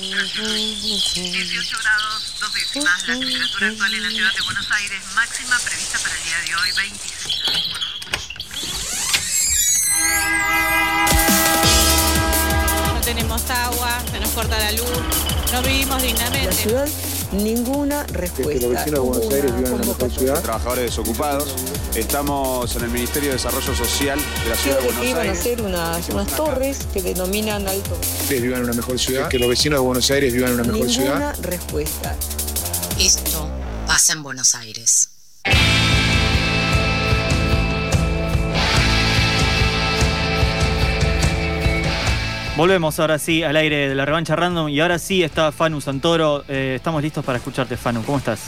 18 grados, dos décimas, la temperatura actual en la ciudad de Buenos Aires, máxima prevista para el día de hoy, 26 No tenemos agua, se nos corta la luz, no vivimos dignamente. La ciudad, ninguna respuesta. Que los vecinos de Buenos Aires vivan en una mejor ciudad. Trabajadores desocupados. Estamos en el Ministerio de Desarrollo Social de la ciudad de que Buenos iban a Aires. hacer unas, unas torres que denominan alto. Ustedes vivan en una mejor ciudad. Que los vecinos de Buenos Aires vivan en una mejor Ninguna ciudad. respuesta. Esto pasa en Buenos Aires. Volvemos ahora sí al aire de la revancha random y ahora sí está Fanu Santoro. Eh, estamos listos para escucharte, Fanu. ¿Cómo estás?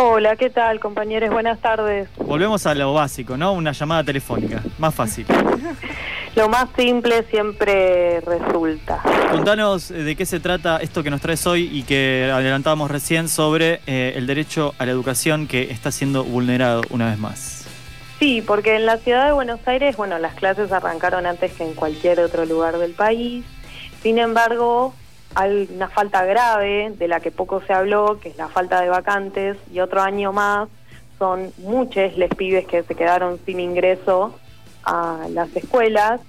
Hola, ¿qué tal, compañeros? Buenas tardes. Volvemos a lo básico, ¿no? Una llamada telefónica, más fácil. Lo más simple siempre resulta. Contanos eh, de qué se trata esto que nos traes hoy y que adelantábamos recién sobre eh, el derecho a la educación que está siendo vulnerado una vez más. Sí, porque en la ciudad de Buenos Aires, bueno, las clases arrancaron antes que en cualquier otro lugar del país. Sin embargo, hay una falta grave de la que poco se habló, que es la falta de vacantes, y otro año más son muchos les pibes que se quedaron sin ingreso a las escuelas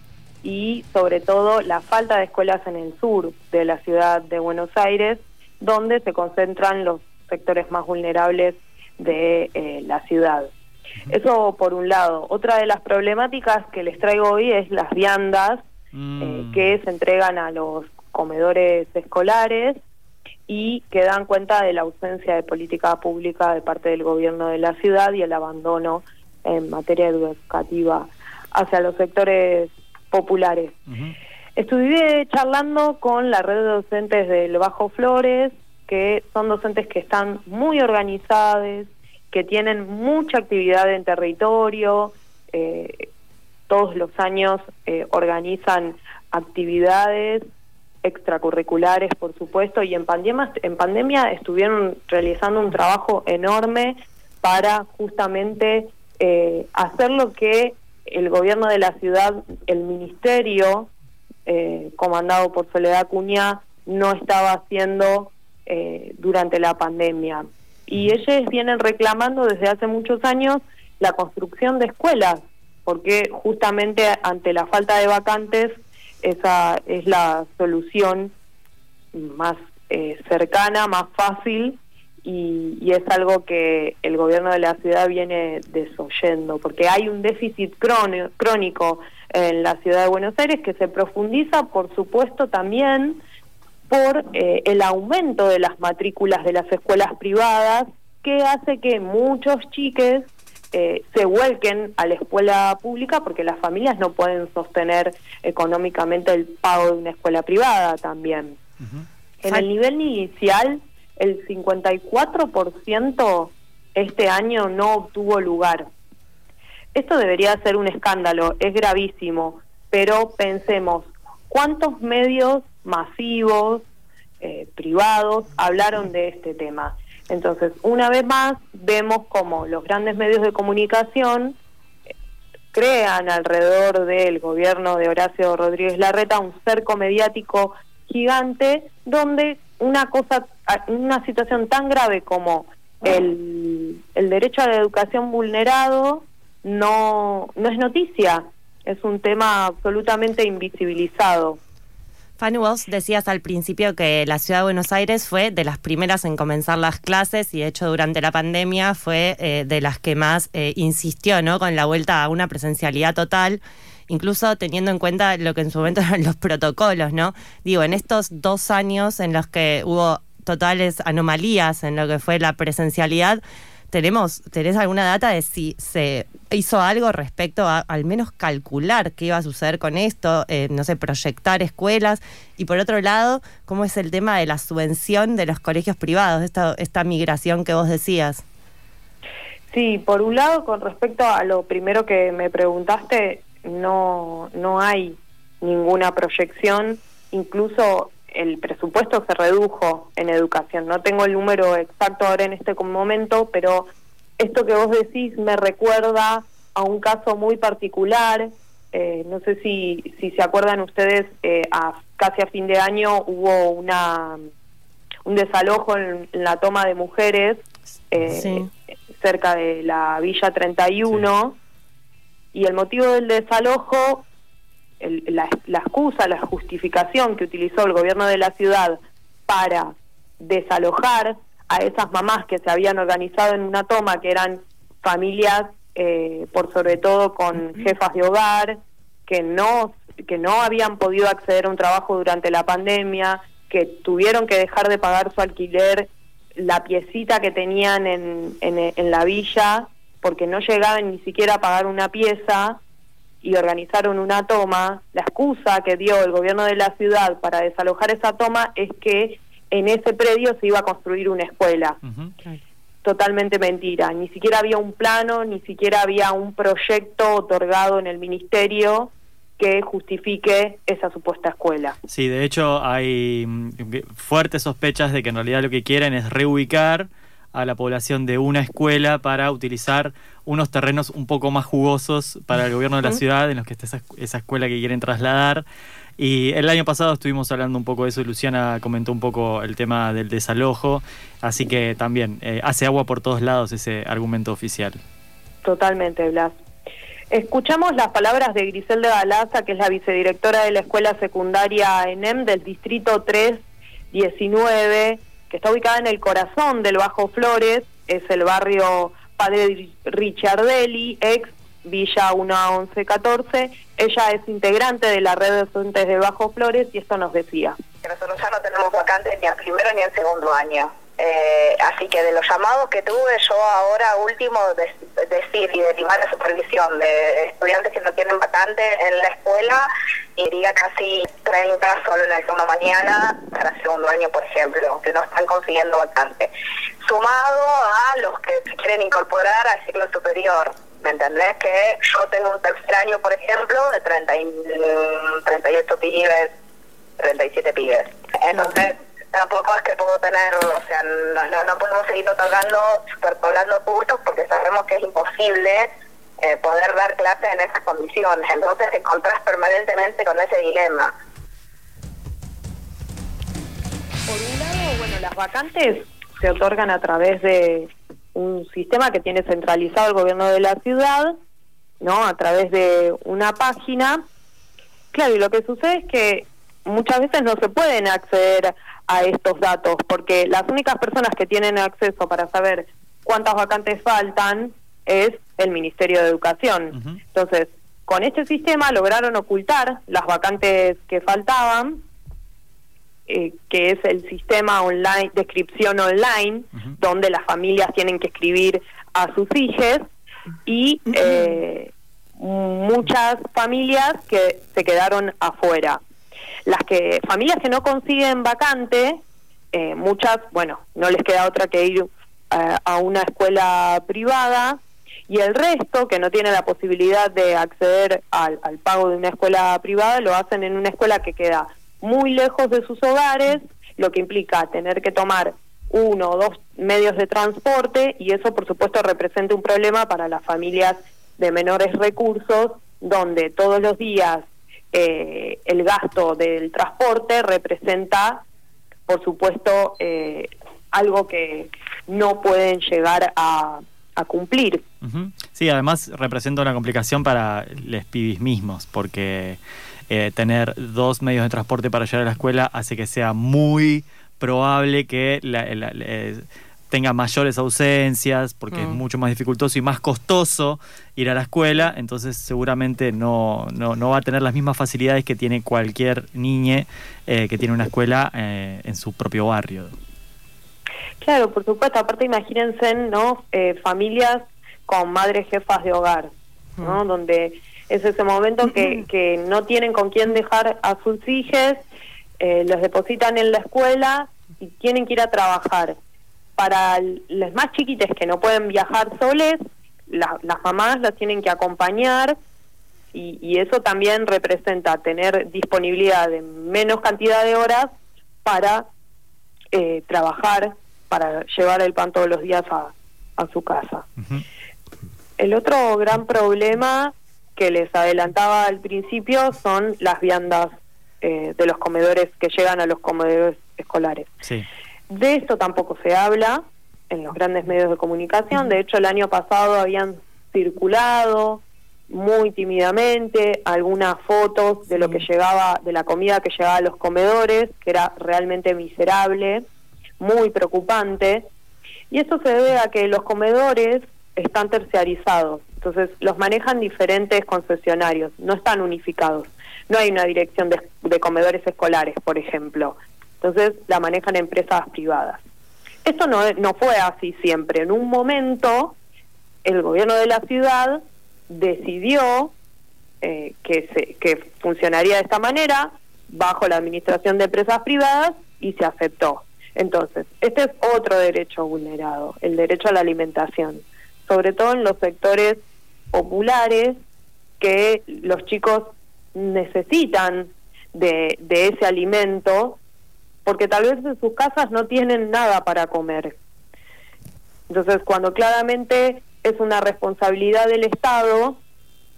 y sobre todo la falta de escuelas en el sur de la ciudad de Buenos Aires, donde se concentran los sectores más vulnerables de eh, la ciudad. Eso por un lado. Otra de las problemáticas que les traigo hoy es las viandas Mm. eh, que se entregan a los comedores escolares y que dan cuenta de la ausencia de política pública de parte del gobierno de la ciudad y el abandono en materia educativa hacia los sectores populares. Ujú. Estuve charlando con la red de docentes del Bajo Flores, que son docentes que están muy organizados, que tienen mucha actividad en territorio, eh, todos los años eh, organizan actividades extracurriculares, por supuesto, y en pandemia, en pandemia estuvieron realizando un trabajo enorme para justamente eh, hacer lo que el gobierno de la ciudad, el ministerio, eh, comandado por Soledad Cuña, no estaba haciendo eh, durante la pandemia. Y ellos vienen reclamando desde hace muchos años la construcción de escuelas, porque justamente ante la falta de vacantes, esa es la solución más eh, cercana, más fácil y, y es algo que el gobierno de la ciudad viene desoyendo, porque hay un déficit crónico, en la ciudad de Buenos Aires que se profundiza, por supuesto, también por eh, el aumento de las matrículas de las escuelas privadas, que hace que muchos chiques eh, se vuelquen a la escuela pública porque las familias no pueden sostener económicamente el pago de una escuela privada también. En el nivel inicial, el 54% este año no obtuvo lugar. Esto debería ser un escándalo, es gravísimo, pero pensemos, ¿cuántos medios masivos, eh, privados, hablaron de este tema? Entonces, una vez más, vemos como los grandes medios de comunicación eh, crean alrededor del gobierno de Horacio Rodríguez Larreta un cerco mediático gigante donde una cosa, una situación tan grave como el, el derecho a la educación vulnerado no, no es noticia, es un tema absolutamente invisibilizado. Fanny, vos decías al principio que la ciudad de Buenos Aires fue de las primeras en comenzar las clases y de hecho durante la pandemia fue eh, de las que más eh, insistió ¿no? con la vuelta a una presencialidad total, incluso teniendo en cuenta lo que en su momento eran los protocolos, ¿no? Digo, en estos dos años en los que hubo totales anomalías en lo que fue la presencialidad, tenemos, ¿tenés alguna data de si se hizo algo respecto a al menos calcular qué iba a suceder con esto, eh, no sé, proyectar escuelas? Y por otro lado, ¿cómo es el tema de la subvención de los colegios privados, esta, esta migración que vos decías? Sí, por un lado, con respecto a lo primero que me preguntaste, no, no hay ninguna proyección, incluso el presupuesto se redujo en educación. No tengo el número exacto ahora en este momento, pero esto que vos decís me recuerda a un caso muy particular eh, no sé si, si se acuerdan ustedes, eh, a, casi a fin de año hubo una un desalojo en, en la toma de mujeres eh, Sí. cerca de la Villa 31 y el motivo del desalojo, el- la, la excusa, la justificación que utilizó el gobierno de la ciudad para desalojar a esas mamás que se habían organizado en una toma, que eran familias, eh, por sobre todo con jefas de hogar, que no, que no habían podido acceder a un trabajo durante la pandemia, que tuvieron que dejar de pagar su alquiler, la piecita que tenían en, en, en la villa, porque no llegaban ni siquiera a pagar una pieza y organizaron una toma. La excusa que dio el gobierno de la ciudad para desalojar esa toma es que en ese predio se iba a construir una escuela. Totalmente mentira. Ni siquiera había un plano, ni siquiera había un proyecto otorgado en el ministerio que justifique esa supuesta escuela. Sí, de hecho hay mm, fuertes sospechas de que en realidad lo que quieren es reubicar a la población de una escuela para utilizar unos terrenos un poco más jugosos para el gobierno de la ciudad en los que está esa, esa escuela que quieren trasladar. Y el año pasado estuvimos hablando un poco de eso y Luciana comentó un poco el tema del desalojo, así que también eh, hace agua por todos lados ese argumento oficial. Totalmente, Blas. Escuchamos las palabras de Griselda Galaza, que es la vicedirectora de la escuela secundaria ENEM del distrito 319, que está ubicada en el corazón del Bajo Flores, es el barrio Padre Richardelli, ex Villa 1 a 11 14. Ella es integrante de la red de docentes de Bajo Flores y esto nos decía. nosotros ya no tenemos vacantes ni en primero ni en segundo año. Eh, así que de los llamados que tuve yo ahora último, de, decir y derivar la supervisión de estudiantes que no tienen vacante en la escuela, iría casi 30 solo en el toma mañana para segundo año, por ejemplo, que no están consiguiendo vacante. Sumado a los que se quieren incorporar al ciclo superior. ¿Me entendés? Que yo tengo un tercer año, por ejemplo, de 30 y, mm, 38 pibes 37 pibes. Entonces, tampoco es que puedo tener, o sea, no, no, podemos seguir otorgando, superpoblando cursos porque sabemos que es imposible eh, poder dar clases en esas condiciones. Entonces, te encontrás permanentemente con ese dilema. Por un lado, bueno, las vacantes se otorgan a través de un sistema que tiene centralizado el gobierno de la ciudad, ¿no? A través de una página. Claro, y lo que sucede es que muchas veces no se pueden acceder a estos datos, porque las únicas personas que tienen acceso para saber cuántas vacantes faltan es el Ministerio de Educación. Entonces, con este sistema lograron ocultar las vacantes que faltaban, eh, que es el sistema online, de inscripción online, donde las familias tienen que escribir a sus hijos y eh, muchas familias que se quedaron afuera. Las que familias que no consiguen vacante, eh, muchas, bueno, no les queda otra que ir eh, a una escuela privada y el resto que no tiene la posibilidad de acceder al, pago de una escuela privada lo hacen en una escuela que queda muy lejos de sus hogares, lo que implica tener que tomar uno o dos medios de transporte y eso por supuesto representa un problema para las familias de menores recursos donde todos los días eh, el gasto del transporte representa por supuesto eh, algo que no pueden llegar a, a cumplir. Sí, además representa una complicación para los pibis mismos, porque eh, tener dos medios de transporte para llegar a la escuela hace que sea muy probable que la- la- la- eh, tenga mayores ausencias, porque es Mm. mucho más dificultoso y más costoso ir a la escuela, entonces seguramente no, no, no va a tener las mismas facilidades que tiene cualquier niñe eh, que tiene una escuela eh, en su propio barrio. Claro, por supuesto. Aparte, imagínense, ¿no? Eh, familias con madres jefas de hogar, ¿no? Donde es ese momento que, que no tienen con quién dejar a sus hijos, eh, los depositan en la escuela y tienen que ir a trabajar. Para las más chiquitas que no pueden viajar soles, la- las mamás las tienen que acompañar y, y eso también representa tener disponibilidad de menos cantidad de horas para eh, trabajar, para llevar el pan todos los días a, a su casa. El otro gran problema que les adelantaba al principio son las viandas eh, de los comedores que llegan a los comedores escolares. Sí. De esto tampoco se habla en los grandes medios de comunicación. De hecho, el año pasado habían circulado muy tímidamente algunas fotos de lo que llegaba, de la comida que llegaba a los comedores, que era realmente miserable, muy preocupante. Y esto se debe a que los comedores están terciarizados, entonces los manejan diferentes concesionarios, no están unificados. No hay una dirección de, de comedores escolares, por ejemplo. Entonces la manejan empresas privadas. Esto no, no fue así siempre. En un momento, el gobierno de la ciudad decidió eh, que, se, que funcionaría de esta manera bajo la administración de empresas privadas y se aceptó. Entonces, este es otro derecho vulnerado, el derecho a la alimentación, sobre todo en los sectores populares que los chicos necesitan de, de ese alimento porque tal vez en sus casas no tienen nada para comer. Entonces, cuando claramente es una responsabilidad del Estado,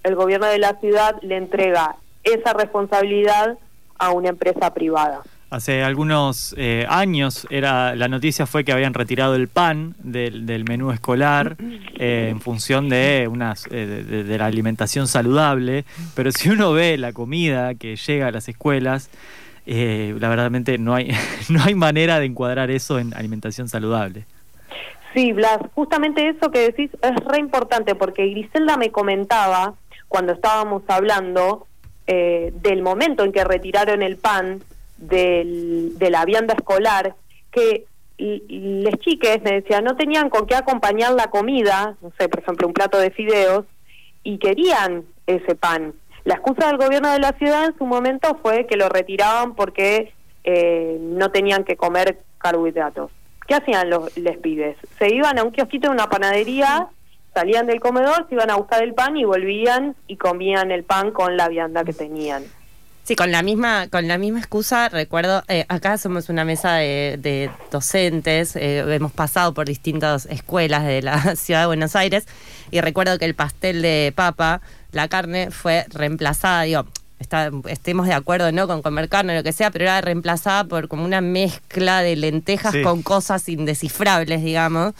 el gobierno de la ciudad le entrega esa responsabilidad a una empresa privada. Hace algunos eh, años era la noticia fue que habían retirado el pan del, del menú escolar eh, en función de unas eh, de, la alimentación saludable, pero si uno ve la comida que llega a las escuelas, eh, la verdadmente no hay no hay manera de encuadrar eso en alimentación saludable. Sí, Blas, justamente eso que decís es re importante porque Griselda me comentaba cuando estábamos hablando eh, del momento en que retiraron el pan del, de la vianda escolar, que les chiques, me decía, no tenían con qué acompañar la comida, no sé, por ejemplo, un plato de fideos, y querían ese pan. La excusa del gobierno de la ciudad en su momento fue que lo retiraban porque eh, no tenían que comer carbohidratos. ¿Qué hacían los les pibes? Se iban a un kiosquito de una panadería, salían del comedor, se iban a buscar el pan y volvían y comían el pan con la vianda que tenían. Sí, con la misma, con la misma excusa, recuerdo, eh, acá somos una mesa de, de docentes, eh, hemos pasado por distintas escuelas de la ciudad de Buenos Aires, y recuerdo que el pastel de papa, la carne, fue reemplazada, digo, está, estemos de acuerdo no con comer carne o lo que sea, pero era reemplazada por como una mezcla de lentejas Sí. con cosas indescifrables, digamos,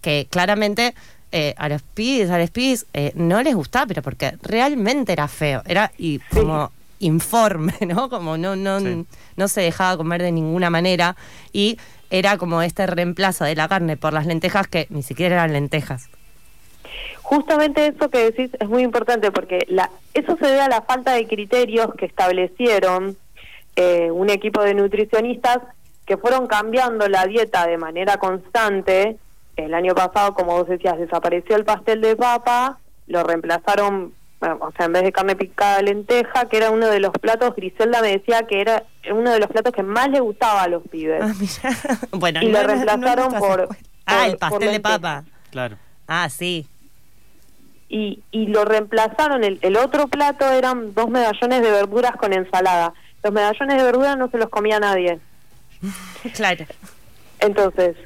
que claramente eh, a los pibes, a los pibes eh, no les gustaba, pero porque realmente era feo, era y como informe, ¿no? Como no, no, Sí. no se dejaba comer de ninguna manera y era como este reemplazo de la carne por las lentejas que ni siquiera eran lentejas. Justamente eso que decís es muy importante porque la, eso se debe a la falta de criterios que establecieron eh, un equipo de nutricionistas que fueron cambiando la dieta de manera constante. El año pasado, como vos decías, desapareció el pastel de papa, lo reemplazaron, o sea, en vez de carne picada, lenteja, que era uno de los platos, Griselda me decía que era uno de los platos que más le gustaba a los pibes. Ah, mira. bueno, Y no lo no reemplazaron por-. Ah, el pastel de papa. Claro. Ah, sí. y, y lo reemplazaron, el, el otro plato eran dos medallones de verduras con ensalada. Los medallones de verduras no se los comía nadie. Claro. Entonces,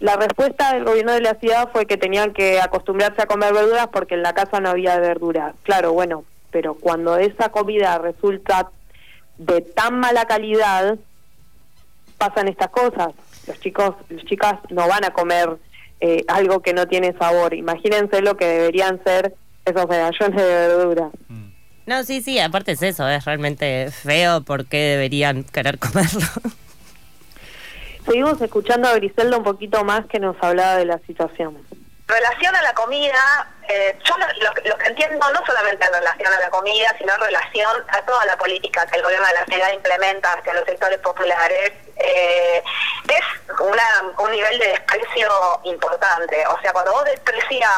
la respuesta del gobierno de la ciudad fue que tenían que acostumbrarse a comer verduras porque en la casa no había verduras. Claro, bueno, pero cuando esa comida resulta de tan mala calidad, pasan estas cosas. Los chicos, las chicas no van a comer eh, algo que no tiene sabor. Imagínense lo que deberían ser esos medallones de verduras. No, sí, sí, aparte es eso, es realmente feo porque deberían querer comerlo. Seguimos escuchando a Griselda un poquito más que nos hablaba de la situación. relación a la comida, eh, yo lo, lo- lo que entiendo no solamente en relación a la comida, sino en relación a toda la política que el gobierno de la ciudad implementa hacia los sectores populares, eh, es una, un nivel de desprecio importante. O sea, cuando vos desprecias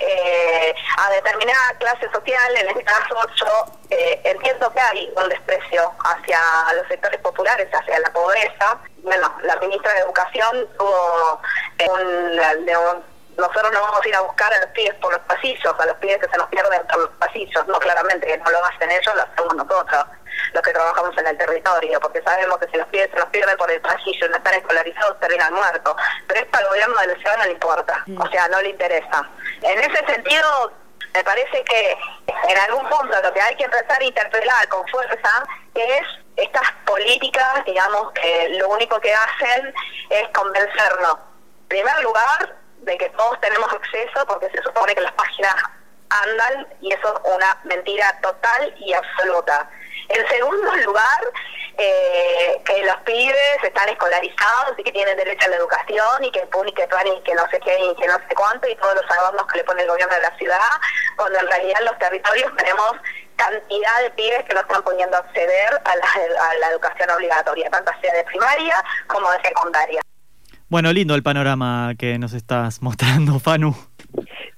eh, a determinada clase social, en este caso yo eh, entiendo que hay un desprecio hacia los sectores populares, hacia la pobreza. Bueno, la ministra de Educación tuvo eh, un, un- nosotros no vamos a ir a buscar a los pibes por los pasillos, a los pibes que se nos pierden por los pasillos. No, claramente que no lo hacen ellos, lo hacemos nosotros, los que trabajamos en el territorio, porque sabemos que si los pibes se nos pierden por el pasillo no están escolarizados, terminan muertos. Pero esto al gobierno de la ciudad no le importa, o sea, no le interesa. En ese sentido, Me parece que en algún punto lo que hay que empezar a interpelar con fuerza es estas políticas, digamos, que lo único que hacen es convencernos, en primer lugar, de que todos tenemos acceso, porque se supone que las páginas andan y eso es una mentira total y absoluta. En segundo lugar, eh, que los pibes están escolarizados y que tienen derecho a la educación y que que, y que no sé qué y que no sé cuánto y todos los adornos que le pone el gobierno de la ciudad, cuando en realidad en los territorios tenemos cantidad de pibes que no están poniendo acceder a la educación obligatoria, tanto sea de primaria como de secundaria. Bueno, lindo el panorama que nos estás mostrando, Fanu.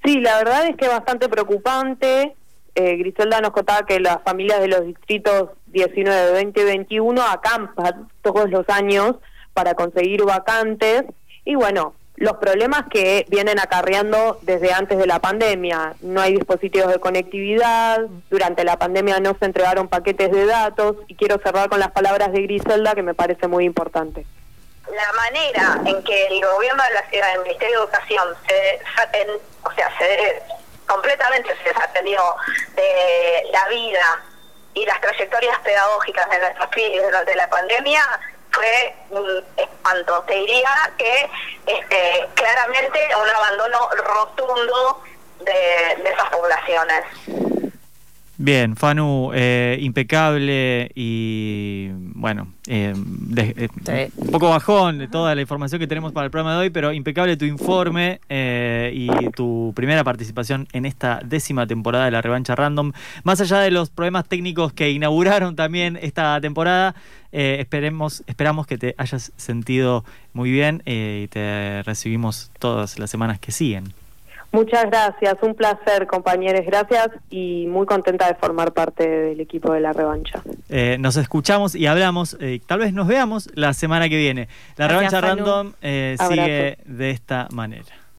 Sí, la verdad es que es bastante preocupante. Eh, Griselda nos contaba que las familias de los distritos 19, 20 y 21 acampan todos los años para conseguir vacantes y bueno, los problemas que vienen acarreando desde antes de la pandemia. No hay dispositivos de conectividad, durante la pandemia no se entregaron paquetes de datos y quiero cerrar con las palabras de Griselda que me parece muy importante. La manera en que el gobierno de la ciudad, el Ministerio de Educación, se, o sea, se completamente se desatendió de la vida y las trayectorias pedagógicas de nuestros pibes durante la pandemia fue un espanto. Te diría que este, claramente un abandono rotundo de, de esas poblaciones. Bien, Fanu, eh, impecable y bueno, eh, eh, un poco bajón de toda la información que tenemos para el programa de hoy, pero impecable tu informe y tu primera participación en esta décima temporada de la revancha random. Más allá de los problemas técnicos que inauguraron también esta temporada, esperemos, esperamos que te hayas sentido muy bien y te recibimos todas las semanas que siguen. Muchas gracias, un placer compañeros, gracias y muy contenta de formar parte del equipo de la revancha. Eh, nos escuchamos y hablamos, eh, tal vez nos veamos la semana que viene. La revancha random eh, sigue de esta manera.